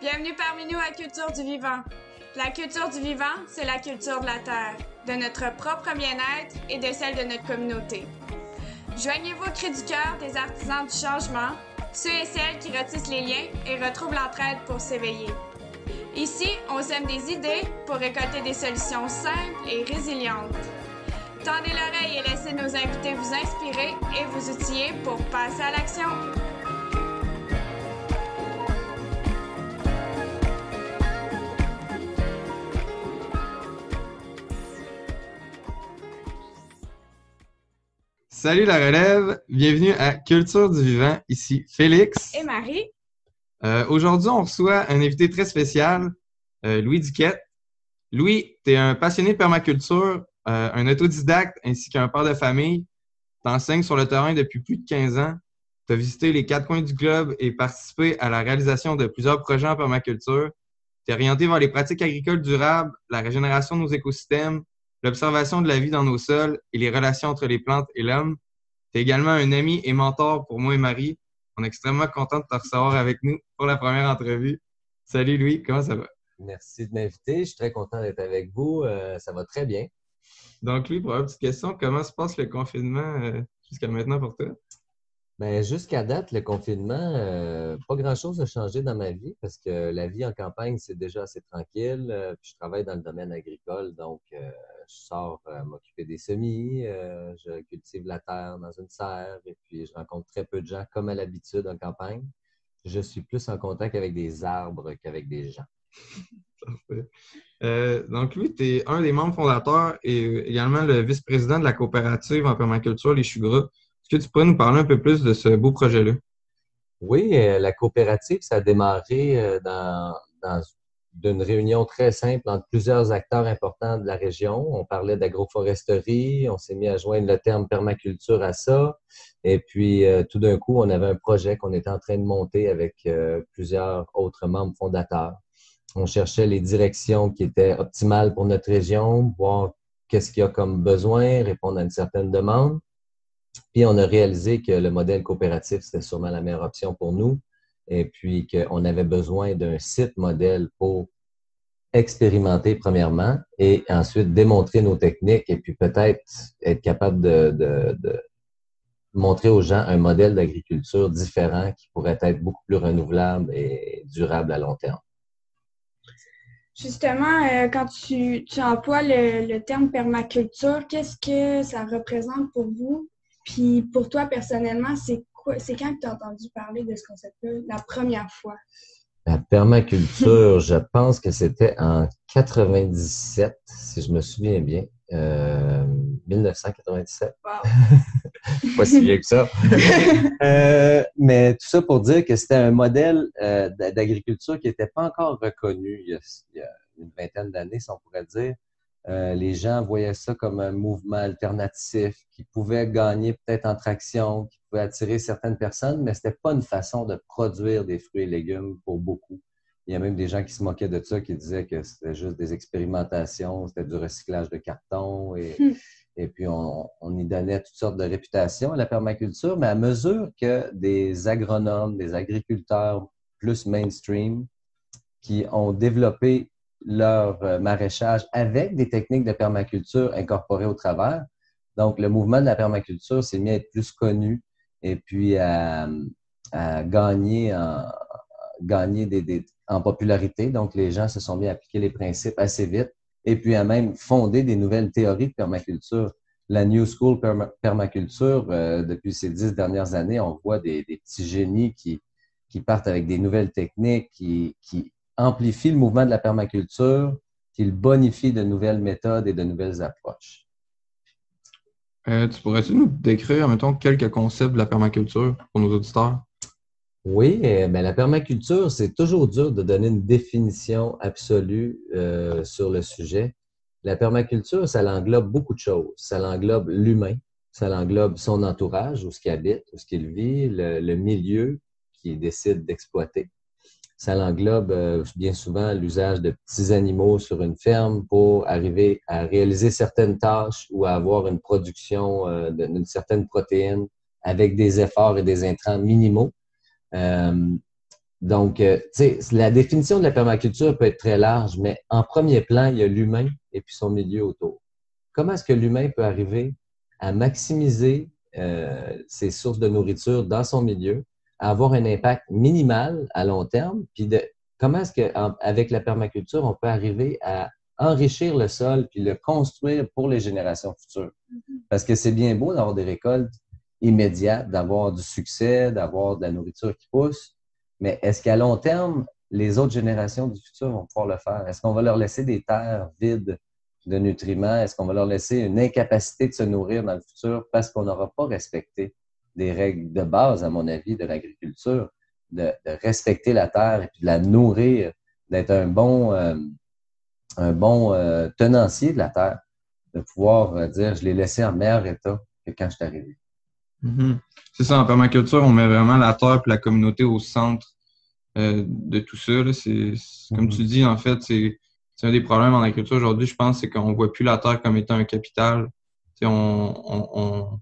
Bienvenue parmi nous à Culture du Vivant. La culture du vivant, c'est la culture de la Terre, de notre propre bien-être et de celle de notre communauté. Joignez-vous au cri du cœur des artisans du changement, ceux et celles qui retissent les liens et retrouvent l'entraide pour s'éveiller. Ici, on sème des idées pour récolter des solutions simples et résilientes. Tendez l'oreille et laissez nos invités vous inspirer et vous outiller pour passer à l'action. Salut la relève, bienvenue à Culture du vivant, ici Félix. Et Marie, Euh, Aujourd'hui, on reçoit un invité très spécial, euh, Louis Duquette. Louis, tu es un passionné de permaculture, euh, un autodidacte ainsi qu'un père de famille. Tu enseignes sur le terrain depuis plus de 15 ans. Tu as visité les quatre coins du globe et participé à la réalisation de plusieurs projets en permaculture. Tu es orienté vers les pratiques agricoles durables, la régénération de nos écosystèmes, l'observation de la vie dans nos sols et les relations entre les plantes et l'homme. Tu es également un ami et mentor pour moi et Marie. On est extrêmement content de te recevoir avec nous pour la première entrevue. Salut Louis, comment ça va? Merci de m'inviter. Je suis très content d'être avec vous. Euh, ça va très bien. Donc Louis, pour la petite question, comment se passe le confinement euh, jusqu'à maintenant pour toi? Ben, jusqu'à date, le confinement, euh, pas grand-chose a changé dans ma vie parce que la vie en campagne, c'est déjà assez tranquille. Euh, puis je travaille dans le domaine agricole, donc euh, sors euh, m'occuper des semis, euh, je cultive la terre dans une serre et puis je rencontre très peu de gens comme à l'habitude en campagne. Je suis plus en contact avec des arbres qu'avec des gens. Parfait. Euh, donc Louis, tu es un des membres fondateurs et également le vice-président de la coopérative en permaculture Les Choux Gras. Est-ce que tu pourrais nous parler un peu plus de ce beau projet-là? Oui, euh, la coopérative, ça a démarré euh, dans, dans d'une réunion très simple entre plusieurs acteurs importants de la région. On parlait d'agroforesterie, on s'est mis à joindre le terme permaculture à ça. Et puis, euh, tout d'un coup, on avait un projet qu'on était en train de monter avec euh, plusieurs autres membres fondateurs. On cherchait les directions qui étaient optimales pour notre région, voir qu'est-ce qu'il y a comme besoin, répondre à une certaine demande. Puis, on a réalisé que le modèle coopératif, c'était sûrement la meilleure option pour nous et puis qu'on avait besoin d'un site modèle pour expérimenter premièrement et ensuite démontrer nos techniques et puis peut-être être capable de, montrer aux gens un modèle d'agriculture différent qui pourrait être beaucoup plus renouvelable et durable à long terme. justement, euh, quand tu, tu emploies le, le terme permaculture, qu'est-ce que ça représente pour vous? Puis pour toi, personnellement, c'est c'est quand que tu as entendu parler de ce concept-là la première fois? La permaculture, je pense que c'était en 97, si je me souviens bien. Euh, 1997. Wow. pas si vieux que ça. Euh, mais tout ça pour dire que c'était un modèle euh, d'agriculture qui n'était pas encore reconnu il y a, il y a une vingtaine d'années, si on pourrait dire. Euh, les gens voyaient ça comme un mouvement alternatif qui pouvait gagner peut-être en traction, qui pouvait attirer certaines personnes, mais c'était pas une façon de produire des fruits et légumes pour beaucoup. Il y a même des gens qui se moquaient de ça, qui disaient que c'était juste des expérimentations, c'était du recyclage de carton et, Hmm. et puis on, on y donnait toutes sortes de réputations à la permaculture, mais à mesure que des agronomes, des agriculteurs plus mainstream qui ont développé leur euh, maraîchage avec des techniques de permaculture incorporées au travers. Donc, le mouvement de la permaculture s'est mis à être plus connu et puis à, gagner, en, popularité. Donc, les gens se sont mis à appliquer les principes assez vite et puis à même fonder des nouvelles théories de permaculture. La New School perma- Permaculture, euh, depuis ces dix dernières années, on voit des, petits génies qui, partent avec des nouvelles techniques, qui amplifient le mouvement de la permaculture, qui le bonifient de nouvelles méthodes et de nouvelles approches. Euh, tu pourrais-tu nous décrire, mettons, quelques concepts de la permaculture pour nos auditeurs? Oui, euh, ben, la permaculture, c'est toujours dur de donner une définition absolue euh, sur le sujet. La permaculture, ça l'englobe beaucoup de choses. Ça l'englobe l'humain, ça l'englobe son entourage, où ce qu'il habite, où ce qu'il vit, le, le milieu qu'il décide d'exploiter. Ça l'englobe euh, bien souvent l'usage de petits animaux sur une ferme pour arriver à réaliser certaines tâches ou à avoir une production euh, d'une certaine protéine avec des efforts et des intrants minimaux. Euh, donc, euh, la définition de la permaculture peut être très large, mais en premier plan, il y a l'humain et puis son milieu autour. Comment est-ce que l'humain peut arriver à maximiser euh, ses sources de nourriture dans son milieu, avoir un impact minimal à long terme, puis de comment est-ce qu'avec la permaculture, on peut arriver à enrichir le sol puis le construire pour les générations futures? Mm-hmm. Parce que c'est bien beau d'avoir des récoltes immédiates, d'avoir du succès, d'avoir de la nourriture qui pousse, mais est-ce qu'à long terme, les autres générations du futur vont pouvoir le faire? Est-ce qu'on va leur laisser des terres vides de nutriments? Est-ce qu'on va leur laisser une incapacité de se nourrir dans le futur parce qu'on n'aura pas respecté des règles de base, à mon avis, de l'agriculture, de, respecter la terre et puis de la nourrir, d'être un bon, euh, un bon euh, tenancier de la terre, de pouvoir euh, dire je l'ai laissé en meilleur état que quand je suis arrivé. Mm-hmm. C'est ça, en permaculture, on met vraiment la terre et la communauté au centre euh, de tout ça. C'est, comme tu mm-hmm. dis, en fait, c'est, un des problèmes en agriculture aujourd'hui, je pense, c'est qu'on ne voit plus la terre comme étant un capital. On, on,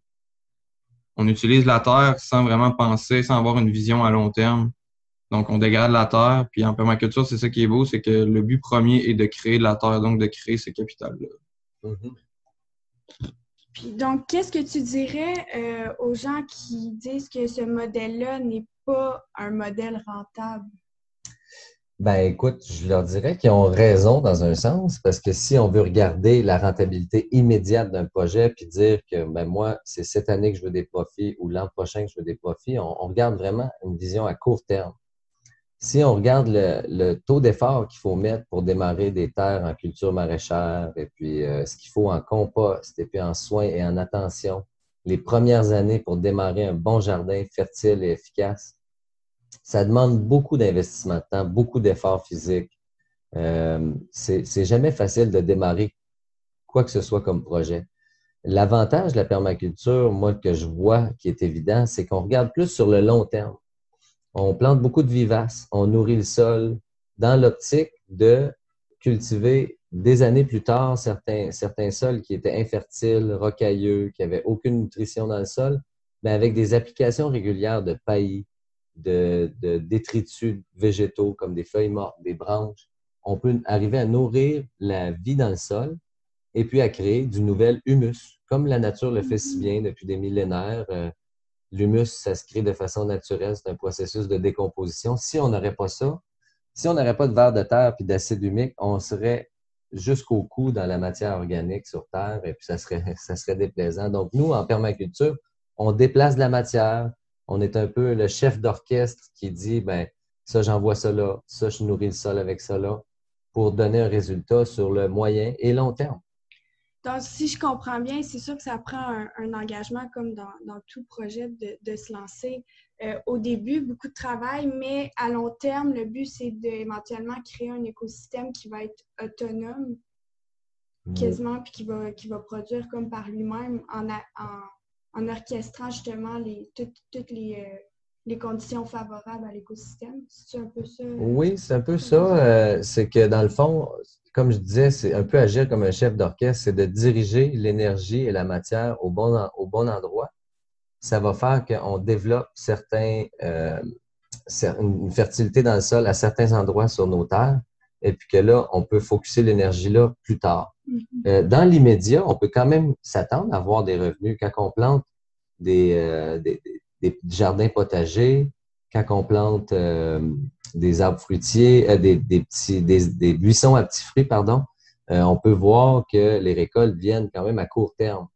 utilise la terre sans vraiment penser, sans avoir une vision à long terme. Donc, on dégrade la terre. Puis en permaculture, c'est ça qui est beau, c'est que le but premier est de créer de la terre, donc de créer ce capital-là. Mm-hmm. Puis donc, qu'est-ce que tu dirais euh, aux gens qui disent que ce modèle-là n'est pas un modèle rentable? Ben écoute, je leur dirais qu'ils ont raison dans un sens, parce que si on veut regarder la rentabilité immédiate d'un projet, puis dire que ben moi, c'est cette année que je veux des profits ou l'an prochain que je veux des profits, on regarde vraiment une vision à court terme. Si on regarde le, taux d'effort qu'il faut mettre pour démarrer des terres en culture maraîchère, et puis euh, ce qu'il faut en compost, et puis en soins et en attention, les premières années pour démarrer un bon jardin fertile et efficace, ça demande beaucoup d'investissement de temps, beaucoup d'efforts physiques. Euh, c'est jamais facile de démarrer quoi que ce soit comme projet. L'avantage de la permaculture, moi, que je vois qui est évident, c'est qu'on regarde plus sur le long terme on plante beaucoup de vivaces, on nourrit le sol dans l'optique de cultiver des années plus tard certains, certains sols qui étaient infertiles, rocailleux, qui n'avaient aucune nutrition dans le sol, mais avec des applications régulières de paillis, de, de détritus végétaux comme des feuilles mortes, des branches, on peut arriver à nourrir la vie dans le sol et puis à créer du nouvel humus, comme la nature le fait si bien depuis des millénaires. Euh, L'humus, ça se crée de façon naturelle, c'est un processus de décomposition. Si on n'aurait pas ça, si on n'aurait pas de verre de terre et d'acide humique, on serait jusqu'au cou dans la matière organique sur Terre et puis ça serait, ça serait déplaisant. Donc, nous, en permaculture, on déplace de la matière. On est un peu le chef d'orchestre qui dit, ben ça, j'envoie ça là, ça, je nourris le sol avec ça là, pour donner un résultat sur le moyen et long terme. Donc, si je comprends bien, c'est sûr que ça prend un, engagement comme dans, tout projet de, se lancer. Euh, au début, beaucoup de travail, mais à long terme, le but, c'est d'éventuellement créer un écosystème qui va être autonome quasiment, puis qui va, qui va produire comme par lui-même en, en, orchestrant justement les, toutes, les, euh, les conditions favorables à l'écosystème. C'est un peu ça? Oui, c'est un peu ça. Euh, c'est que dans le fond, comme je disais, c'est un peu agir comme un chef d'orchestre, c'est de diriger l'énergie et la matière au bon, au bon endroit. Ça va faire qu'on développe certains, euh, une fertilité dans le sol à certains endroits sur nos terres et puis que là, on peut focuser l'énergie là plus tard. Mm-hmm. Euh, dans l'immédiat, on peut quand même s'attendre à avoir des revenus quand on plante des, euh, des, des, jardins potagers, quand on plante des arbres fruitiers, euh, des, petits, des, buissons à petits fruits, pardon, euh, on peut voir que les récoltes viennent quand même à court terme.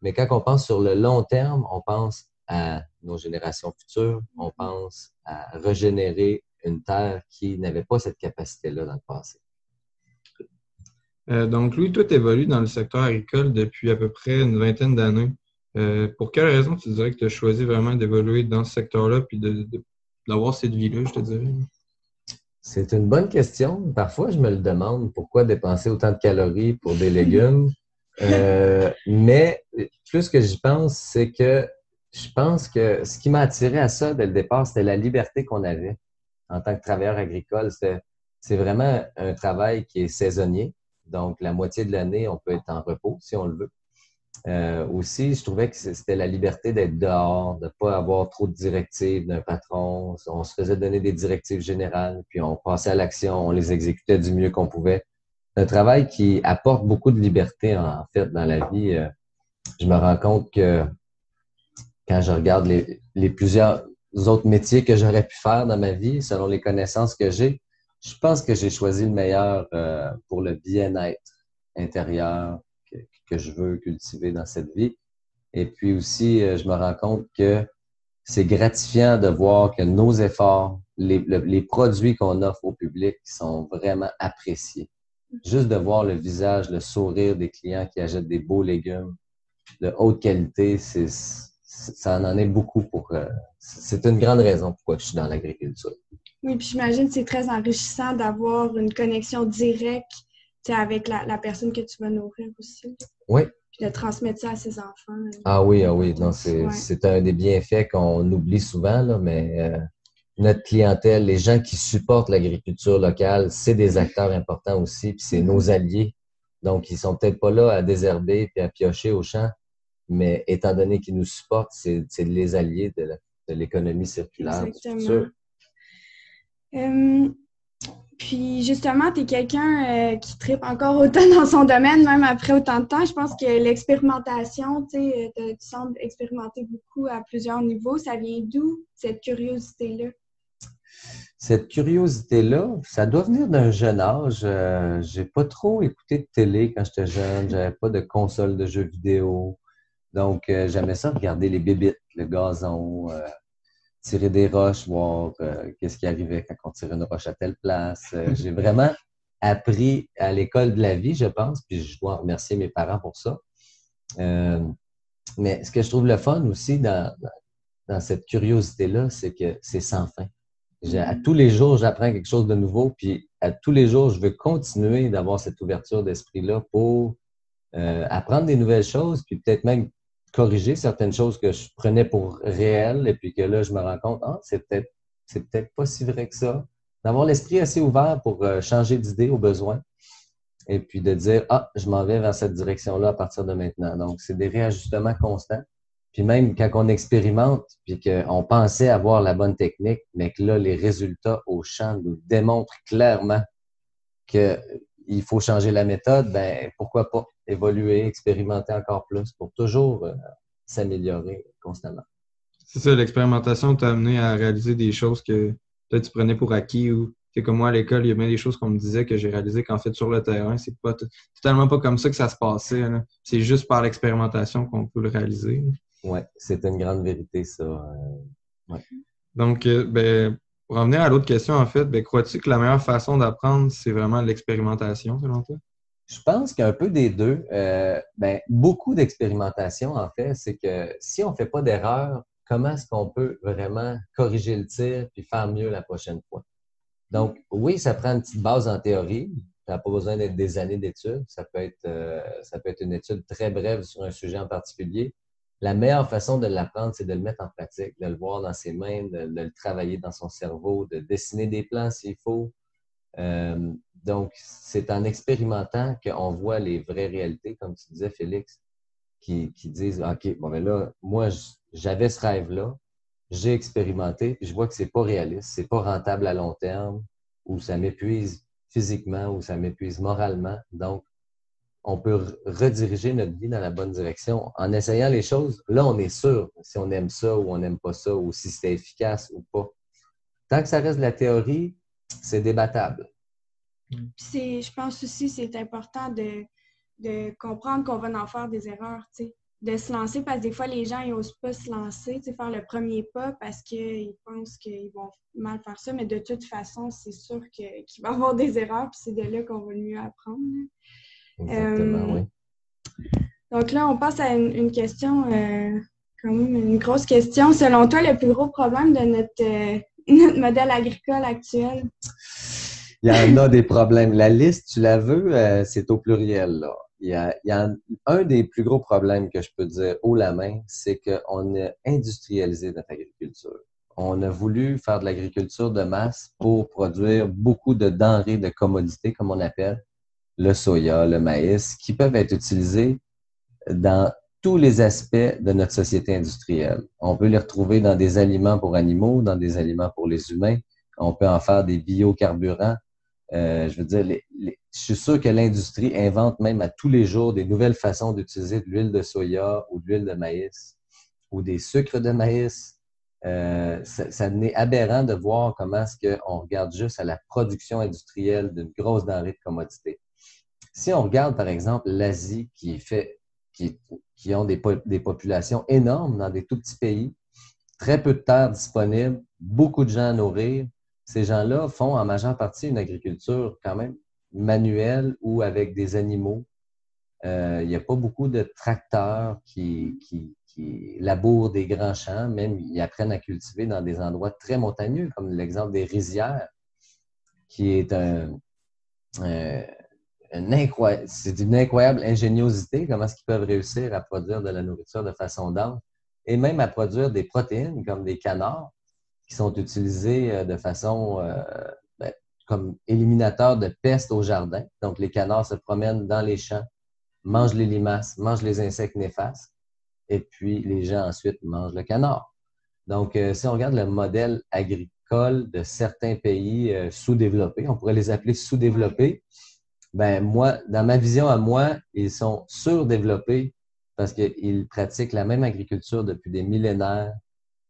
Mais quand on pense sur le long terme, on pense à nos générations futures, on pense à régénérer une terre qui n'avait pas cette capacité-là dans le passé. Euh, donc, Louis, toi, tu évolues dans le secteur agricole depuis à peu près une vingtaine d'années. Pour quelle raison tu dirais que tu as choisi vraiment d'évoluer dans ce secteur-là puis d'avoir cette vie-là, je te dirais? C'est une bonne question. Parfois, je me le demande pourquoi dépenser autant de calories pour des légumes? Euh, mais plus que j'y pense, c'est que je pense que ce qui m'a attiré à ça dès le départ, c'était la liberté qu'on avait en tant que travailleur agricole. C'est vraiment un travail qui est saisonnier. Donc, la moitié de l'année, on peut être en repos si on le veut. Euh, aussi, je trouvais que c'était la liberté d'être dehors, de ne pas avoir trop de directives d'un patron. On se faisait donner des directives générales, puis on passait à l'action, on les exécutait du mieux qu'on pouvait. C'est un travail qui apporte beaucoup de liberté, en fait, dans la vie. Euh, je me rends compte que quand je regarde les, plusieurs autres métiers que j'aurais pu faire dans ma vie, selon les connaissances que j'ai, je pense que j'ai choisi le meilleur euh, pour le bien-être intérieur que, je veux cultiver dans cette vie. Et puis aussi, euh, je me rends compte que c'est gratifiant de voir que nos efforts, les, les produits qu'on offre au public sont vraiment appréciés. Juste de voir le visage, le sourire des clients qui achètent des beaux légumes de haute qualité, c'est ça en est beaucoup pour. Euh, c'est une grande raison pourquoi je suis dans l'agriculture. Oui, puis j'imagine que c'est très enrichissant d'avoir une connexion directe avec la, personne que tu vas nourrir aussi. Oui. Puis de transmettre ça à ses enfants. Euh. Ah oui, ah oui. Non, c'est un des bienfaits qu'on oublie souvent, là, mais euh, notre clientèle, les gens qui supportent l'agriculture locale, c'est des acteurs importants aussi, puis c'est nos alliés. Donc, ils sont peut-être pas là à désherber puis à piocher au champ, mais étant donné qu'ils nous supportent, c'est les alliés de l'économie circulaire. Exactement. Euh, puis justement, tu es quelqu'un euh, qui tripe encore autant dans son domaine, même après autant de temps. Je pense que l'expérimentation, euh, tu sembles expérimenter beaucoup à plusieurs niveaux. Ça vient d'où cette curiosité-là? Cette curiosité-là, ça doit venir d'un jeune âge. j'ai pas trop écouté de télé quand j'étais jeune. J'avais pas de console de jeux vidéo. Donc, euh, j'aimais ça, regarder les bébites, le gazon, euh, tirer des roches, voir euh, qu'est-ce qui arrivait quand on tirait une roche à telle place. J'ai vraiment appris à l'école de la vie, je pense, puis je dois remercier mes parents pour ça. mais ce que je trouve le fun aussi dans, dans cette curiosité-là, c'est que c'est sans fin. À tous les jours, j'apprends quelque chose de nouveau, puis à tous les jours, je veux continuer d'avoir cette ouverture d'esprit-là pour apprendre des nouvelles choses, puis peut-être même corriger certaines choses que je prenais pour réelles et puis que là, je me rends compte, ah, c'est peut-être c'est peut-être pas si vrai que ça. D'avoir l'esprit assez ouvert pour euh, changer d'idée au besoin et puis de dire, ah, je m'en vais vers cette direction-là à partir de maintenant. Donc, c'est des réajustements constants. Puis même quand on expérimente, puis qu'on pensait avoir la bonne technique, mais que là, les résultats au champ nous démontrent clairement qu'il faut changer la méthode, ben pourquoi pas? évoluer, expérimenter encore plus pour toujours euh, s'améliorer constamment. C'est ça, l'expérimentation t'a amené à réaliser des choses que peut-être tu prenais pour acquis ou c'est comme moi à l'école, il y a bien des choses qu'on me disait que j'ai réalisé qu'en fait sur le terrain, c'est pas totalement pas comme ça que ça se passait. C'est juste par l'expérimentation qu'on peut le réaliser. Oui, c'est une grande vérité, ça. Euh, Donc, euh, ben, pour revenir à l'autre question, en fait, ben, crois-tu que la meilleure façon d'apprendre, c'est vraiment l'expérimentation, selon toi? Je pense qu'un peu des deux, euh, ben, beaucoup d'expérimentation, en fait, c'est que si on ne fait pas d'erreur, comment est-ce qu'on peut vraiment corriger le tir puis faire mieux la prochaine fois? Donc, oui, ça prend une petite base en théorie. Ça n'a pas besoin d'être des années d'études. Ça, euh, ça peut être une étude très brève sur un sujet en particulier. La meilleure façon de l'apprendre, c'est de le mettre en pratique, de le voir dans ses mains, de, le travailler dans son cerveau, de dessiner des plans s'il faut. Euh, donc, c'est en expérimentant qu'on voit les vraies réalités, comme tu disais, Félix, qui, disent OK, bon, ben là, moi, j'avais ce rêve-là, j'ai expérimenté, puis je vois que c'est pas réaliste, c'est pas rentable à long terme, ou ça m'épuise physiquement, ou ça m'épuise moralement. Donc, on peut rediriger notre vie dans la bonne direction en essayant les choses. Là, on est sûr si on aime ça ou on n'aime pas ça, ou si c'est efficace ou pas. Tant que ça reste de la théorie, c'est débattable. Puis je pense aussi c'est important de, de comprendre qu'on va en faire des erreurs, de se lancer parce que des fois les gens ils n'osent pas se lancer, faire le premier pas parce qu'ils pensent qu'ils vont mal faire ça, mais de toute façon, c'est sûr qu'il va y avoir des erreurs, puis c'est de là qu'on va le mieux apprendre. Exactement, euh, oui. Donc là, on passe à une, question, euh, quand même une grosse question. Selon toi, le plus gros problème de notre, euh, notre modèle agricole actuel? il y en a des problèmes. La liste, tu la veux, euh, c'est au pluriel. Là. Il y, a, il y a un, des plus gros problèmes que je peux dire haut la main, c'est qu'on a industrialisé notre agriculture. On a voulu faire de l'agriculture de masse pour produire beaucoup de denrées de commodités, comme on appelle, le soya, le maïs, qui peuvent être utilisés dans tous les aspects de notre société industrielle. On peut les retrouver dans des aliments pour animaux, dans des aliments pour les humains. On peut en faire des biocarburants. Euh, je veux dire, je suis sûr que l'industrie invente même à tous les jours des nouvelles façons d'utiliser de l'huile de soya ou de l'huile de maïs ou des sucres de maïs. Euh, ça, n'est aberrant de voir comment est-ce qu'on regarde juste à la production industrielle d'une grosse denrée de commodité. Si on regarde, par exemple, l'Asie qui fait, qui, qui ont des, des, populations énormes dans des tout petits pays, très peu de terres disponibles, beaucoup de gens à nourrir, ces gens-là font en majeure partie une agriculture quand même manuelle ou avec des animaux. Euh, il n'y a pas beaucoup de tracteurs qui, qui, labourent des grands champs, même ils apprennent à cultiver dans des endroits très montagneux, comme l'exemple des rizières, qui est un, c'est d'une incroyable ingéniosité, comment est-ce qu'ils peuvent réussir à produire de la nourriture de façon dense et même à produire des protéines comme des canards qui sont utilisés euh, de façon euh, ben, comme éliminateur de peste au jardin. Donc, les canards se promènent dans les champs, mangent les limaces, mangent les insectes néfastes, et puis les gens ensuite mangent le canard. Donc, euh, si on regarde le modèle agricole de certains pays sous-développés, on pourrait les appeler sous-développés, ben moi, dans ma vision à moi, ils sont surdéveloppés parce qu'ils pratiquent la même agriculture depuis des millénaires,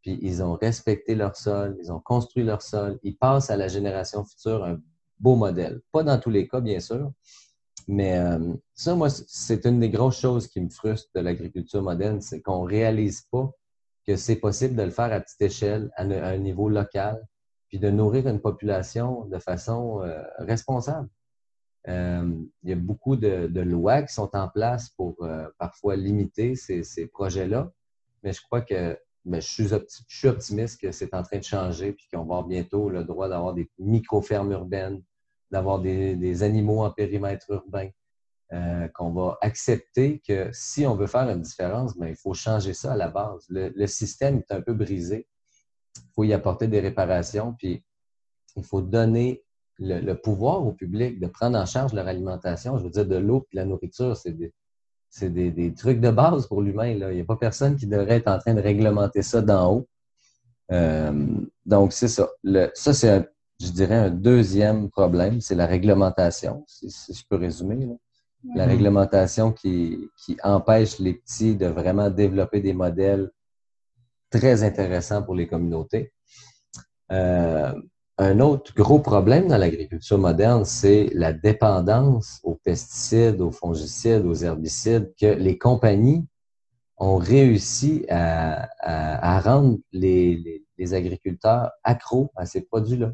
puis ils ont respecté leur sol, ils ont construit leur sol, ils passent à la génération future un beau modèle. Pas dans tous les cas, bien sûr, mais euh, ça, moi, c'est une des grosses choses qui me frustre de l'agriculture moderne, c'est qu'on réalise pas que c'est possible de le faire à petite échelle, à, un niveau local, puis de nourrir une population de façon euh, responsable. Euh, il y a beaucoup de, lois qui sont en place pour parfois limiter ces, projets-là, mais je crois que mais je suis, optimiste que c'est en train de changer puis qu'on va avoir bientôt le droit d'avoir des micro-fermes urbaines, d'avoir des, animaux en périmètre urbain, euh, qu'on va accepter que si on veut faire une différence, ben, il faut changer ça à la base. Le, système est un peu brisé. Il faut y apporter des réparations, puis il faut donner le, pouvoir au public de prendre en charge leur alimentation. Je veux dire, de l'eau et de la nourriture, c'est des, c'est des, trucs de base pour l'humain. Il n'y a pas personne qui devrait être en train de réglementer ça d'en haut. Euh, donc, c'est ça. ça, c'est, je dirais, un deuxième problème, c'est la réglementation, si, je peux résumer. La réglementation qui, qui empêche les petits de vraiment développer des modèles très intéressants pour les communautés. Euh, un autre gros problème dans l'agriculture moderne, c'est la dépendance aux pesticides, aux fongicides, aux herbicides que les compagnies ont réussi à, rendre les, agriculteurs accros à ces produits-là.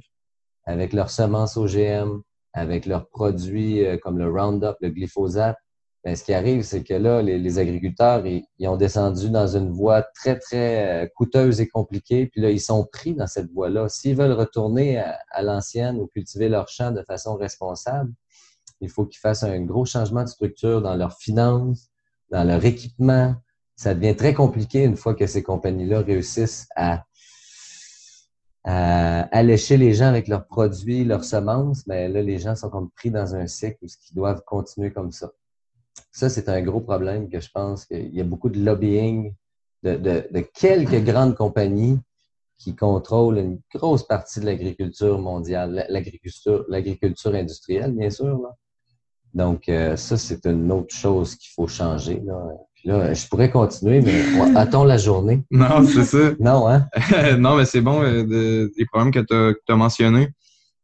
Avec leurs semences OGM, avec leurs produits euh, comme le Roundup, le glyphosate, ben, ce qui arrive, c'est que là, les, agriculteurs, ils, ont descendu dans une voie très, très euh, coûteuse et compliquée, puis là, ils sont pris dans cette voie-là. S'ils veulent retourner à, l'ancienne ou cultiver leur champ de façon responsable, il faut qu'ils fassent un gros changement de structure dans leurs finances, dans leur équipement. Ça devient très compliqué une fois que ces compagnies-là réussissent à, allécher les gens avec leurs produits, leurs semences. Mais là, les gens sont comme pris dans un cycle où ils doivent continuer comme ça. Ça, c'est un gros problème que je pense qu'il y a beaucoup de lobbying de, quelques grandes compagnies qui contrôlent une grosse partie de l'agriculture mondiale, l'agriculture, l'agriculture industrielle, bien sûr. Donc, euh, ça, c'est une autre chose qu'il faut changer. Là. je pourrais continuer, mais attends la journée. Non, c'est ça. non, hein? non, mais c'est bon, euh, les problèmes que tu as, mentionnés.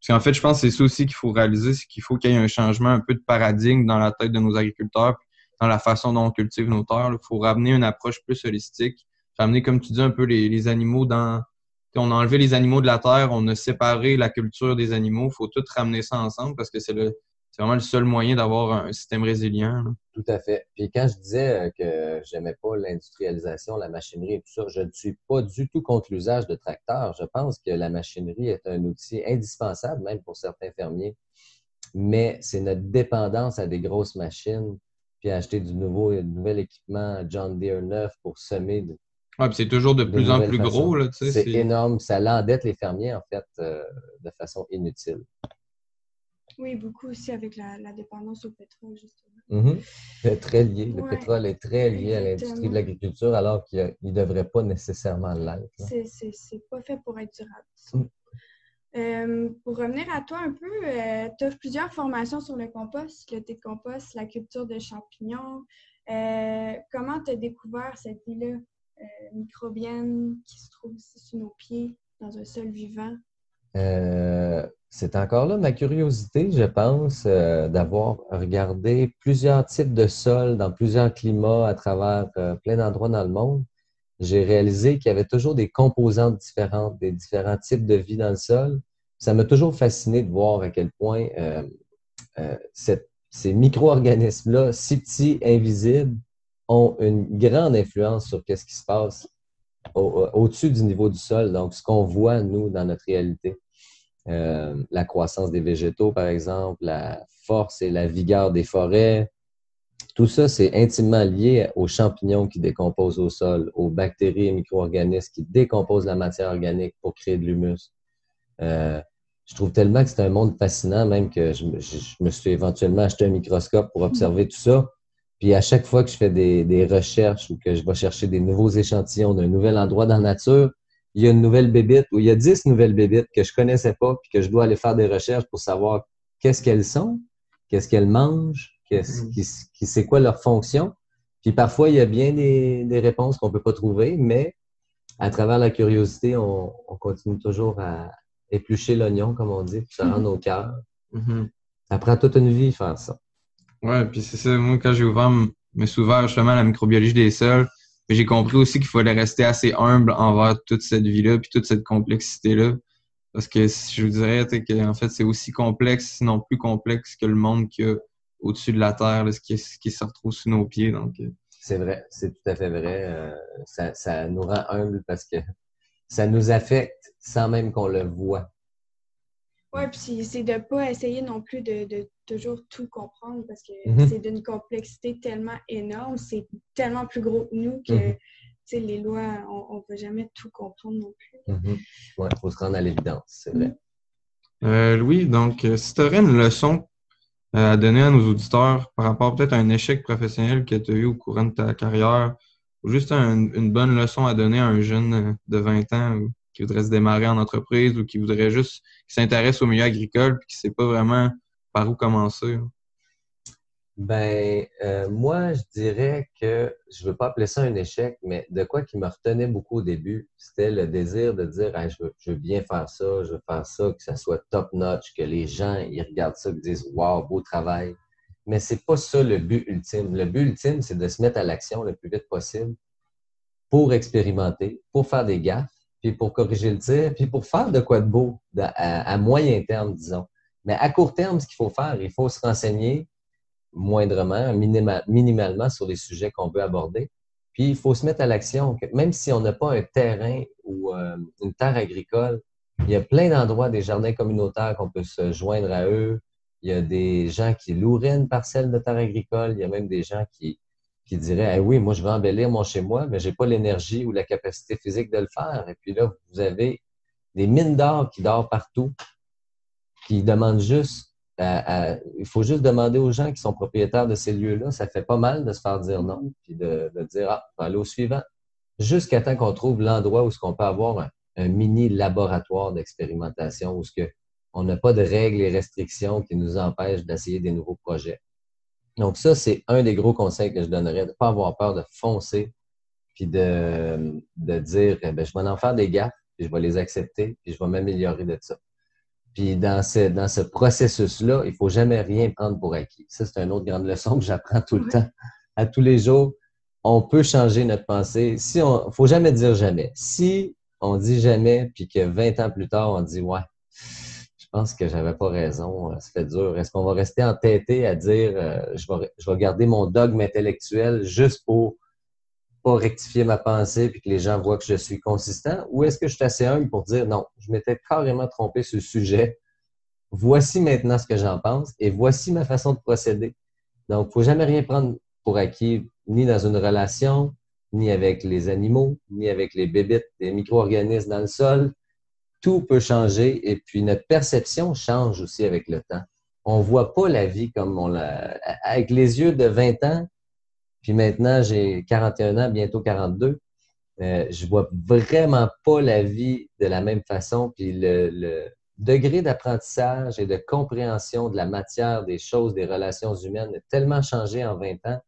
Parce qu'en fait, je pense que c'est ça aussi qu'il faut réaliser, c'est qu'il faut qu'il y ait un changement un peu de paradigme dans la tête de nos agriculteurs, dans la façon dont on cultive nos terres. Il faut ramener une approche plus holistique, ramener, comme tu dis, un peu les, animaux dans... On a enlevé les animaux de la terre, on a séparé la culture des animaux. Il faut tout ramener ça ensemble parce que c'est le, c'est vraiment le seul moyen d'avoir un système résilient. Tout à fait. Puis quand je disais euh, que j'aimais pas l'industrialisation, la machinerie et tout ça, je ne suis pas du tout contre l'usage de tracteurs. Je pense que la machinerie est un outil indispensable, même pour certains fermiers. Mais c'est notre dépendance à des grosses machines, puis acheter du nouveau, du nouvel équipement John Deere neuf pour semer. De, c'est toujours de, plus en plus gros. C'est énorme. Ça l'endette les fermiers, en fait, euh, de façon inutile. Oui, beaucoup aussi avec la, dépendance au pétrole, justement. Mm-hmm. Très lié. Le pétrole est très lié à l'industrie de l'agriculture alors qu'il ne devrait pas nécessairement l'être. C'est pas fait pour être durable. Mm. Euh, pour revenir à toi un peu, euh, tu as plusieurs formations sur le compost, le thé de compost, la culture de champignons. Euh, comment tu as découvert cette vie-là microbienne qui se trouve sous nos pieds dans un sol vivant? C'est encore là ma curiosité, je pense, d'avoir regardé plusieurs types de sols dans plusieurs climats à travers plein d'endroits dans le monde j'ai réalisé qu'il y avait toujours des composantes différentes, des différents types de vie dans le sol. Ça m'a toujours fasciné de voir à quel point euh, euh, ces micro-organismes-là, si petits, invisibles, ont une grande influence sur ce qui se passe au-dessus du niveau du sol. Donc, ce qu'on voit, nous, dans notre réalité. Euh, la croissance des végétaux, par exemple, la force et la vigueur des forêts, tout ça, c'est intimement lié aux champignons qui décomposent au sol, aux bactéries et micro-organismes qui décomposent la matière organique pour créer de l'humus. Euh, je trouve tellement que c'est un monde fascinant, même que je, me suis éventuellement acheté un microscope pour observer tout ça. Puis à chaque fois que je fais des, recherches ou que je vais chercher des nouveaux échantillons d'un nouvel endroit dans la nature, il y a une nouvelle bébite ou il y a dix nouvelles bébites que je connaissais pas puis que je dois aller faire des recherches pour savoir qu'est-ce qu'elles sont, qu'est-ce qu'elles mangent, Mm-hmm. qui, c'est quoi leur fonction. Puis parfois, il y a bien des, réponses qu'on ne peut pas trouver, mais à travers la curiosité, on, continue toujours à éplucher l'oignon, comme on dit, puis ça rend au cœur. Ça prend toute une vie faire ça. Ouais, puis c'est ça. Moi, quand j'ai ouvert, me suis ouvert justement à la microbiologie des sols, j'ai compris aussi qu'il fallait rester assez humble envers toute cette vie-là, puis toute cette complexité-là. Parce que je vous dirais que en fait, c'est aussi complexe, sinon plus complexe que le monde qu'il y a au-dessus de la terre, ce, qui, se retrouve sous nos pieds. Donc, euh. c'est vrai, c'est tout à fait vrai. Euh, ça, nous rend humbles parce que ça nous affecte sans même qu'on le voit. Oui, puis c'est de ne pas essayer non plus de, toujours tout comprendre parce que mm-hmm. c'est d'une complexité tellement énorme, c'est tellement plus gros que nous que mm-hmm. les lois, on ne peut jamais tout comprendre non plus. Oui, il faut se rendre à l'évidence, c'est vrai. Euh, Louis, donc, si tu aurais une leçon euh, à donner à nos auditeurs par rapport peut-être à un échec professionnel que tu as eu au courant de ta carrière ou juste une bonne leçon à donner à un jeune de 20 ans qui voudrait se démarrer en entreprise ou qui voudrait juste, qui s'intéresse au milieu agricole et qui ne sait pas vraiment par où commencer? Ben, euh, moi, je dirais que je veux pas appeler ça un échec, mais de quoi qui me retenait beaucoup au début, c'était le désir de dire je, veux, bien faire ça, je veux faire ça, que ça soit top-notch, que les gens ils regardent ça et disent Wow, beau travail. Mais ce n'est pas ça le but ultime. Le but ultime, c'est de se mettre à l'action le plus vite possible pour expérimenter, pour faire des gaffes, puis pour corriger le tir, puis pour faire de quoi de beau à moyen terme, disons. Mais à court terme, ce qu'il faut faire, il faut se renseigner, moindrement, minimalement sur les sujets qu'on veut aborder. Puis, il faut se mettre à l'action. Même si on n'a pas un terrain ou euh, une terre agricole, il y a plein d'endroits, des jardins communautaires qu'on peut se joindre à eux. Il y a des gens qui loueraient une parcelle de terre agricole. Il y a même des gens qui, qui diraient Oui, moi, je veux embellir mon chez moi, mais je n'ai pas l'énergie ou la capacité physique de le faire. Et puis là, vous avez des mines d'or qui dorment partout, demandent juste il faut juste demander aux gens qui sont propriétaires de ces lieux-là. Ça fait pas mal de se faire dire non, puis de, dire Ah, on va aller au suivant. Jusqu'à temps qu'on trouve l'endroit où ce qu'on peut avoir un, mini laboratoire d'expérimentation où ce on n'a pas de règles et restrictions qui nous empêchent d'essayer des nouveaux projets. Donc, ça, c'est un des gros conseils que je donnerais, de ne pas avoir peur de foncer, puis de, de dire, eh ben, je vais en faire des gaffes, puis je vais les accepter, puis je vais m'améliorer de ça. Puis dans ce, dans ce processus-là, il ne faut jamais rien prendre pour acquis. Ça, c'est une autre grande leçon que j'apprends tout le temps. À tous les jours, on peut changer notre pensée. Si on, faut jamais dire jamais. Si on dit jamais, puis que 20 ans plus tard, on dit ouais, je pense que j'avais pas raison, ça fait dur. Est-ce qu'on va rester entêté à dire euh, je, vais, je vais garder mon dogme intellectuel juste pour pas rectifier ma pensée puis que les gens voient que je suis consistant? Ou est-ce que je suis assez humble pour dire non, je m'étais carrément trompé sur le sujet. Voici maintenant ce que j'en pense et voici ma façon de procéder. Donc, il faut jamais rien prendre pour acquis, ni dans une relation, ni avec les animaux, ni avec les bébites, les micro-organismes dans le sol. Tout peut changer et puis notre perception change aussi avec le temps. on voit pas la vie comme on l'a. Avec les yeux de 20 ans, puis maintenant j'ai 41 ans, bientôt 42, euh, je vois vraiment pas la vie de la même façon. Puis le, degré d'apprentissage et de compréhension de la matière, des choses, des relations humaines a tellement changé en 20 ans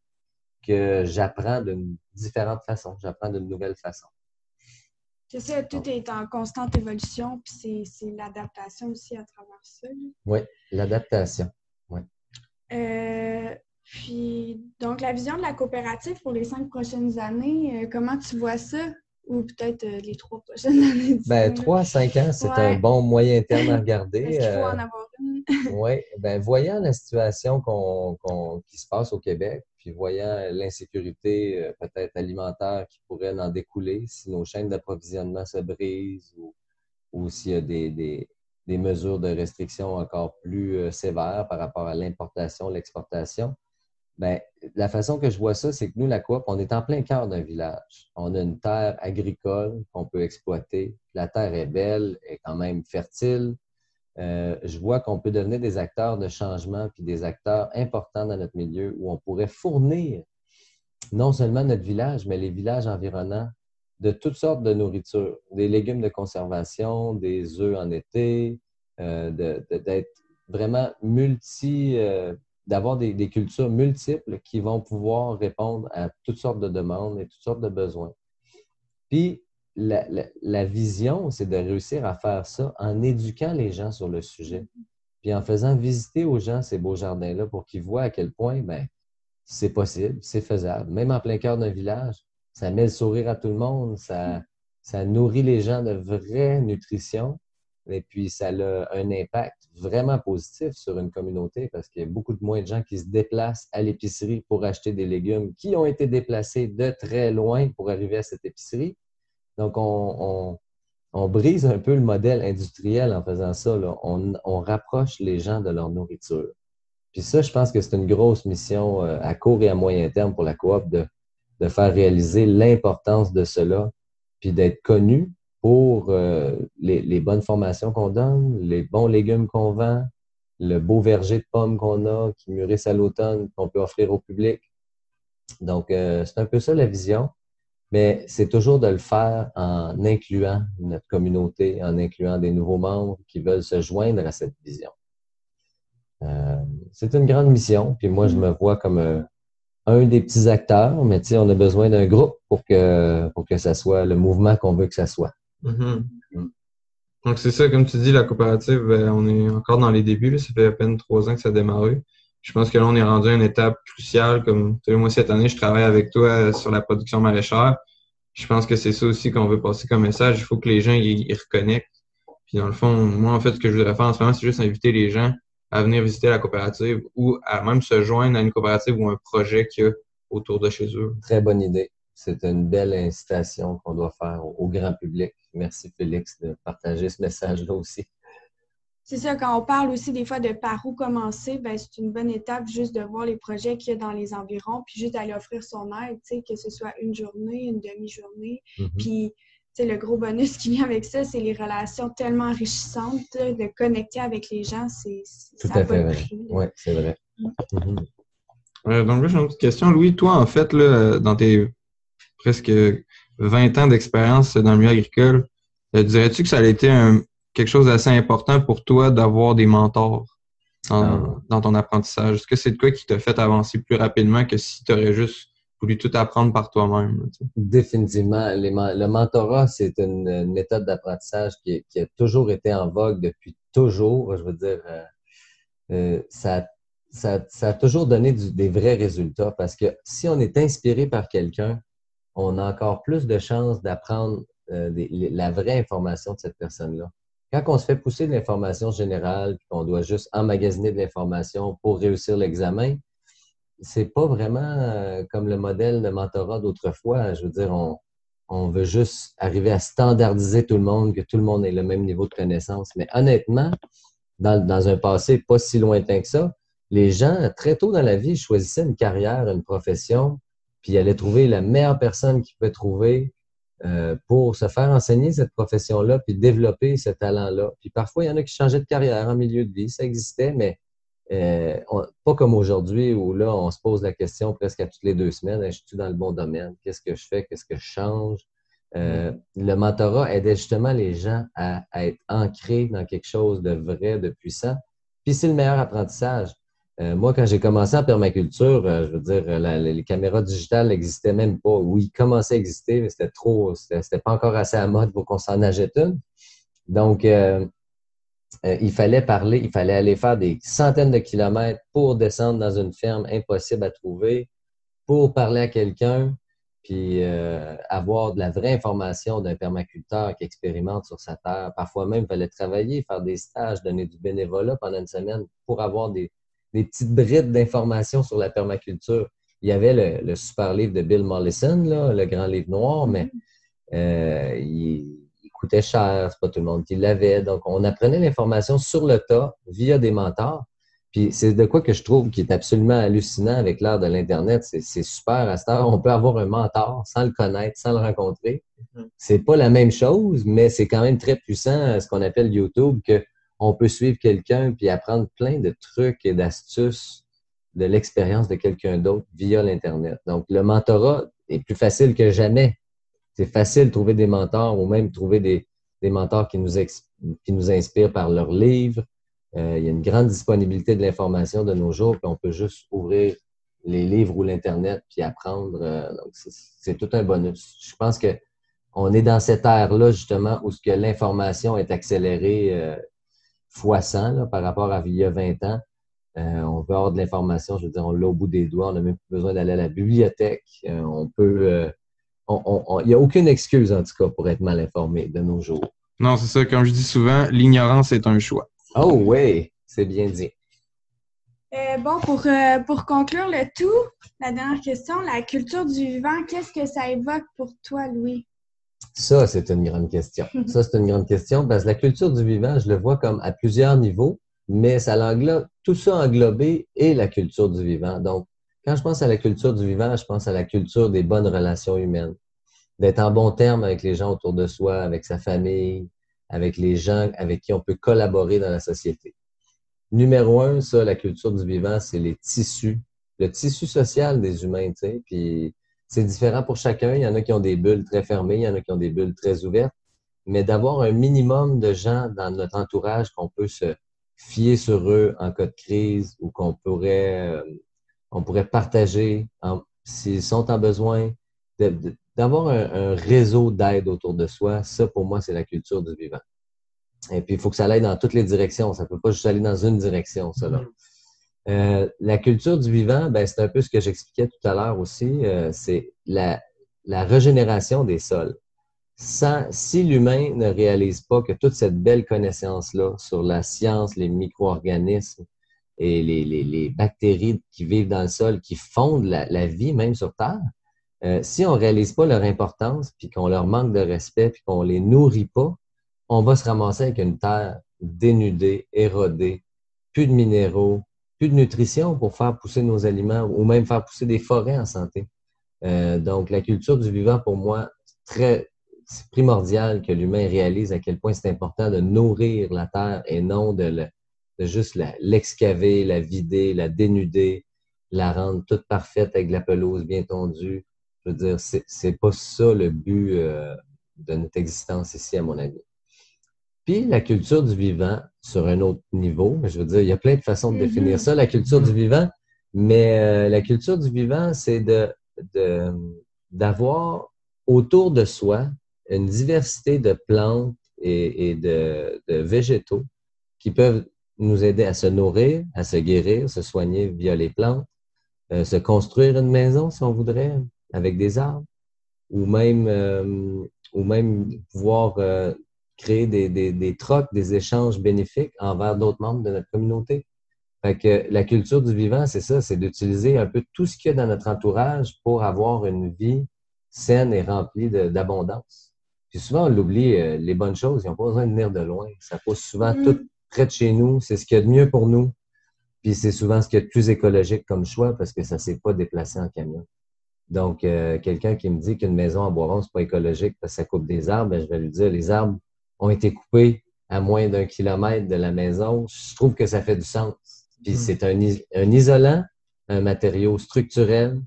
que j'apprends d'une différente façon, j'apprends d'une nouvelle façon. C'est ça, tout est en constante évolution, puis c'est l'adaptation aussi à travers ça. Oui, l'adaptation. Oui. Euh, puis, donc, la vision de la coopérative pour les cinq prochaines années, euh, comment tu vois ça? Ou peut-être euh, les trois prochaines années? Ben, trois à cinq ans, c'est un bon moyen terme à regarder. Est-ce qu'il faut en avoir une? oui, ben, voyant la situation qui se passe au Québec, puis voyant l'insécurité euh, peut-être alimentaire qui pourrait en découler si nos chaînes d'approvisionnement se brisent ou, ou s'il y a des, des, des, mesures de restriction encore plus euh, sévères par rapport à l'importation, l'exportation. Ben, la façon que je vois ça, c'est que nous, la coop, on est en plein cœur d'un village. On a une terre agricole qu'on peut exploiter. La terre est belle, est quand même fertile. Euh, je vois qu'on peut devenir des acteurs de changement puis des acteurs importants dans notre milieu où on pourrait fournir non seulement notre village, mais les villages environnants de toutes sortes de nourritures, des légumes de conservation, des œufs en été, euh, d'être vraiment multi, euh, d'avoir des, cultures multiples qui vont pouvoir répondre à toutes sortes de demandes et toutes sortes de besoins. Puis, la, vision, c'est de réussir à faire ça en éduquant les gens sur le sujet, puis en faisant visiter aux gens ces beaux jardins-là pour qu'ils voient à quel point ben, c'est possible, c'est faisable. Même en plein cœur d'un village, ça met le sourire à tout le monde, ça, ça nourrit les gens de vraie nutrition, et puis ça a un impact vraiment positif sur une communauté parce qu'il y a beaucoup de moins de gens qui se déplacent à l'épicerie pour acheter des légumes qui ont été déplacés de très loin pour arriver à cette épicerie. Donc, on, brise un peu le modèle industriel en faisant ça. On, rapproche les gens de leur nourriture. Puis ça, je pense que c'est une grosse mission euh, à court et à moyen terme pour la coop de, faire réaliser l'importance de cela, puis d'être connu pour euh, les, les, bonnes formations qu'on donne, les bons légumes qu'on vend, le beau verger de pommes qu'on a, qui mûrissent à l'automne, qu'on peut offrir au public. Donc, euh, c'est un peu ça la vision mais c'est toujours de le faire en incluant notre communauté, en incluant des nouveaux membres qui veulent se joindre à cette vision. Euh, c'est une grande mission, puis moi, je me vois comme un, des petits acteurs, mais on a besoin d'un groupe pour que, pour que ça soit le mouvement qu'on veut que ça soit. Mm-hmm. Mm. Donc, c'est ça, comme tu dis, la coopérative, ben, on est encore dans les débuts. Ça fait à peine trois ans que ça a démarré. Je pense que là, on est rendu à une étape cruciale. Comme moi, cette année, je travaille avec toi sur la production maraîchère je pense que c'est ça aussi qu'on veut passer comme message. Il faut que les gens y, reconnectent. Puis dans le fond, moi, en fait, ce que je voudrais faire en ce moment, c'est juste inviter les gens à venir visiter la coopérative ou à même se joindre à une coopérative ou un projet qu'il y a autour de chez eux. Très bonne idée. C'est une belle incitation qu'on doit faire au grand public. Merci Félix de partager ce message-là aussi. C'est ça, quand on parle aussi des fois de par où commencer, ben, c'est une bonne étape juste de voir les projets qu'il y a dans les environs, puis juste d'aller offrir son aide, que ce soit une journée, une demi-journée. Mm-hmm. Puis, le gros bonus qui vient avec ça, c'est les relations tellement enrichissantes, de connecter avec les gens, c'est Tout à fait vrai. Oui, c'est vrai. Mm. Mm-hmm. Euh, donc là, j'ai une petite question. Louis, toi, en fait, là, dans tes presque 20 ans d'expérience dans le milieu agricole, euh, dirais-tu que ça a été un, quelque chose d'assez important pour toi d'avoir des mentors ah. dans, ton apprentissage? Est-ce que c'est de quoi qui t'a fait avancer plus rapidement que si tu aurais juste voulu tout apprendre par toi-même? Définitivement. le mentorat, c'est une, méthode d'apprentissage qui, a toujours été en vogue depuis toujours. Je veux dire, euh, euh, ça, ça, a toujours donné des vrais résultats parce que si on est inspiré par quelqu'un, on a encore plus de chances d'apprendre euh, la vraie information de cette personne-là. Quand on se fait pousser de l'information générale, qu'on doit juste emmagasiner de l'information pour réussir l'examen, c'est pas vraiment euh, comme le modèle de mentorat d'autrefois. Je veux dire, on, veut juste arriver à standardiser tout le monde, que tout le monde ait le même niveau de connaissance. Mais honnêtement, dans un passé pas si lointain que ça, les gens, très tôt dans la vie, choisissaient une carrière, une profession, puis allaient trouver la meilleure personne qu'ils pouvaient trouver euh, pour se faire enseigner cette profession-là, puis développer ce talent-là. Puis parfois, il y en a qui changeaient de carrière en milieu de vie, ça existait, mais euh, pas comme aujourd'hui où là, on se pose la question presque à toutes les deux semaines, je suis dans le bon domaine? Qu'est-ce que je fais? Qu'est-ce que je change? Euh, le mentorat aidait justement les gens à, être ancrés dans quelque chose de vrai, de puissant. Puis c'est le meilleur apprentissage. Euh, moi, quand j'ai commencé en permaculture, je veux dire, les caméras digitales n'existaient même pas. Oui, commençaient à exister, mais c'était trop, c'était pas encore assez à mode pour qu'on s'en achète une. Donc, euh, il fallait parler, il fallait aller faire des centaines de kilomètres pour descendre dans une ferme impossible à trouver, pour parler à quelqu'un, puis euh, avoir de la vraie information d'un permaculteur qui expérimente sur sa terre. Parfois même, il fallait travailler, faire des stages, donner du bénévolat pendant une semaine pour avoir des, petites brides d'informations sur la permaculture. Il y avait le, super livre de Bill Mollison, le grand livre noir, mais euh, il, coûtait cher, c'est pas tout le monde qui l'avait. Donc, on apprenait l'information sur le tas via des mentors. Puis c'est de quoi que je trouve qui est absolument hallucinant avec l'ère de l'Internet. C'est super à cette heure. On peut avoir un mentor sans le connaître, sans le rencontrer. Mm-hmm. C'est pas la même chose, mais c'est quand même très puissant, ce qu'on appelle YouTube, que on peut suivre quelqu'un puis apprendre plein de trucs et d'astuces de l'expérience de quelqu'un d'autre via l'Internet. Donc, le mentorat est plus facile que jamais c'est facile de trouver des mentors ou même trouver des, mentors qui nous, inspirent par leurs livres. Euh, il y a une grande disponibilité de l'information de nos jours, puis on peut juste ouvrir les livres ou l'Internet puis apprendre. Euh, c'est tout un bonus. Je pense que on est dans cette ère-là, justement, où l'information est accélérée euh, fois 100 par rapport à il y a 20 ans. on peut avoir de l'information, je veux dire, on l'a au bout des doigts, on n'a même plus besoin d'aller à la bibliothèque. on peut il n'y a aucune excuse, en tout cas, pour être mal informé de nos jours. Non, c'est ça. Comme je dis souvent, l'ignorance est un choix. Oh oui, c'est bien dit. Euh, bon, pour, euh, pour conclure le tout, la dernière question, la culture du vivant, qu'est-ce que ça évoque pour toi, Louis? Ça, c'est une grande question. ça, c'est une grande question parce que la culture du vivant, je le vois comme à plusieurs niveaux, mais ça l'englobe, tout ça englobé est la culture du vivant. Donc, quand je pense à la culture du vivant, je pense à la culture des bonnes relations humaines. D'être en bon terme avec les gens autour de soi, avec sa famille, avec les gens avec qui on peut collaborer dans la société. Numéro un, ça, la culture du vivant, c'est les tissus, le tissu social des humains, tu sais. Puis c'est différent pour chacun. Il y en a qui ont des bulles très fermées, il y en a qui ont des bulles très ouvertes. Mais d'avoir un minimum de gens dans notre entourage qu'on peut se fier sur eux en cas de crise ou qu'on pourrait euh, partager s'ils sont en besoin, d'avoir un, réseau d'aide autour de soi. Ça, pour moi, c'est la culture du vivant. Et puis, il faut que ça aille dans toutes les directions. Ça ne peut pas juste aller dans une direction, cela. Euh, la culture du vivant, ben, c'est un peu ce que j'expliquais tout à l'heure aussi. Euh, c'est la, régénération des sols. si l'humain ne réalise pas que toute cette belle connaissance-là sur la science, les micro-organismes, et les, bactéries qui vivent dans le sol, qui fondent la, vie même sur Terre, euh, si on ne réalise pas leur importance, puis qu'on leur manque de respect, puis qu'on ne les nourrit pas, on va se ramasser avec une terre dénudée, érodée, plus de minéraux, de nutrition pour faire pousser nos aliments ou même faire pousser des forêts en santé. Euh, donc, la culture du vivant, pour moi, très primordial que l'humain réalise à quel point c'est important de nourrir la terre et non de de juste l'excaver, la, vider, la dénuder, la rendre toute parfaite avec la pelouse bien tondue. Je veux dire, c'est pas ça le but euh, de notre existence ici, à mon avis. Puis la culture du vivant, sur un autre niveau, je veux dire, il y a plein de façons de définir mm-hmm. ça, la culture du vivant, mais euh, la culture du vivant, c'est de d'avoir autour de soi une diversité de plantes et, de, de, végétaux qui peuvent nous aider à se nourrir, à se guérir, se soigner via les plantes, euh, se construire une maison, si on voudrait, avec des arbres, ou même, euh, ou même pouvoir euh, créer des, des, des trocs, des échanges bénéfiques envers d'autres membres de notre communauté. Fait que la culture du vivant, c'est ça, c'est d'utiliser un peu tout ce qu'il y a dans notre entourage pour avoir une vie saine et remplie d'abondance. Puis souvent, on l'oublie, les bonnes choses, ils n'ont pas besoin de venir de loin. Ça pousse souvent mm. tout près de chez nous, c'est ce qu'il y a de mieux pour nous. Puis c'est souvent ce qu'il y a de plus écologique comme choix parce que ça ne s'est pas déplacé en camion. Donc, euh, quelqu'un qui me dit qu'une maison en bois rond, ce pas écologique parce que ça coupe des arbres, ben, je vais lui dire, les arbres ont été coupés à moins d'un kilomètre de la maison. Je trouve que ça fait du sens. Puis c'est un, un, isolant, un matériau structurel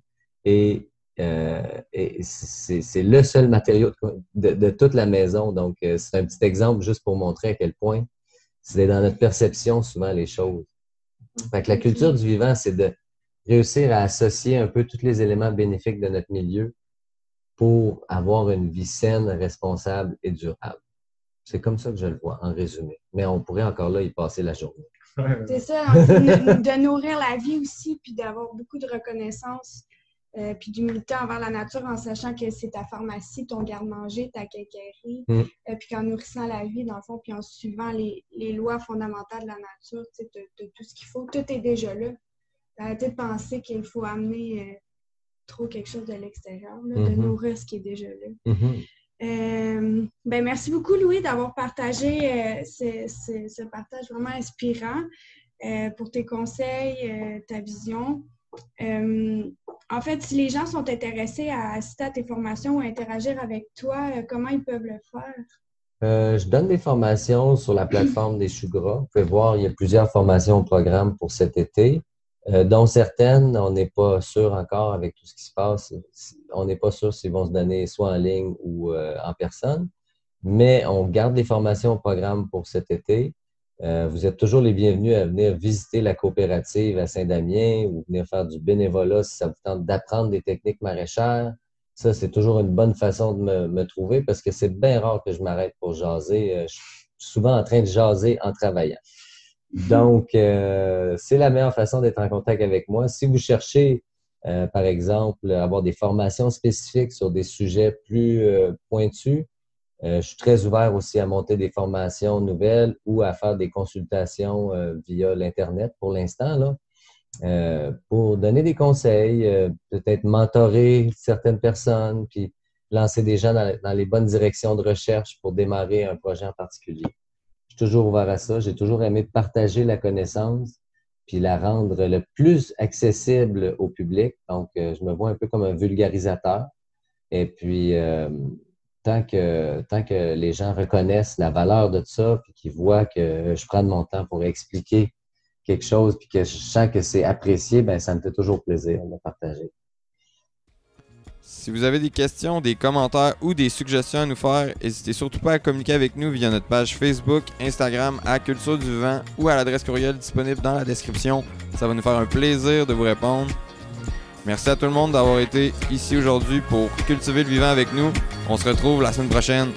et, euh, et c'est le seul matériau de, de, toute la maison. Donc, euh, c'est un petit exemple juste pour montrer à quel point c'est dans notre perception souvent les choses. Fait que la culture du vivant, c'est de réussir à associer un peu tous les éléments bénéfiques de notre milieu pour avoir une vie saine, responsable et durable. C'est comme ça que je le vois, en résumé. Mais on pourrait encore là y passer la journée. C'est ça, de nourrir la vie aussi, puis d'avoir beaucoup de reconnaissance, euh, puis d'humilité envers la nature en sachant que c'est ta pharmacie, ton garde-manger, ta quincaillerie, mm. euh, puis qu'en nourrissant la vie, dans le fond, puis en suivant les, lois fondamentales de la nature, tu sais, de, tout ce qu'il faut, tout est déjà là. Arrêtez de penser qu'il faut amener euh, trop quelque chose de l'extérieur, de mm-hmm. nourrir ce qui est déjà là. Mm-hmm. Euh, ben merci beaucoup, Louis, d'avoir partagé euh, ce, partage vraiment inspirant euh, pour tes conseils, ta vision. en fait, si les gens sont intéressés à assister à tes formations ou interagir avec toi, comment ils peuvent le faire? je donne des formations sur la plateforme des Choux Vous pouvez voir, il y a plusieurs formations au programme pour cet été. Euh, dont certaines, on n'est pas sûr encore avec tout ce qui se passe. On n'est pas sûr s'ils vont se donner soit en ligne ou euh, en personne. Mais on garde les formations au programme pour cet été. Euh, vous êtes toujours les bienvenus à venir visiter la coopérative à Saint-Damien ou venir faire du bénévolat si ça vous tente d'apprendre des techniques maraîchères. Ça, c'est toujours une bonne façon de me, me trouver parce que c'est bien rare que je m'arrête pour jaser. Je suis souvent en train de jaser en travaillant. Donc, euh, c'est la meilleure façon d'être en contact avec moi. Si vous cherchez, euh, par exemple, avoir des formations spécifiques sur des sujets plus euh, pointus, je suis très ouvert aussi à monter des formations nouvelles ou à faire des consultations via l'Internet pour l'instant, pour donner des conseils, peut-être mentorer certaines personnes, puis lancer des gens dans les bonnes directions de recherche pour démarrer un projet en particulier toujours ouvert à ça. J'ai toujours aimé partager la connaissance puis la rendre le plus accessible au public. Donc, euh, je me vois un peu comme un vulgarisateur. Et puis, euh, tant, que, les gens reconnaissent la valeur de ça, puis qu'ils voient que je prends mon temps pour expliquer quelque chose, puis que je sens que c'est apprécié, ben ça me fait toujours plaisir de partager. Si vous avez des questions, des commentaires ou des suggestions à nous faire, n'hésitez surtout pas à communiquer avec nous via notre page Facebook, Instagram à Culture du Vent ou à l'adresse courriel disponible dans la description. Ça va nous faire un plaisir de vous répondre. Merci à tout le monde d'avoir été ici aujourd'hui pour cultiver le vivant avec nous. On se retrouve la semaine prochaine.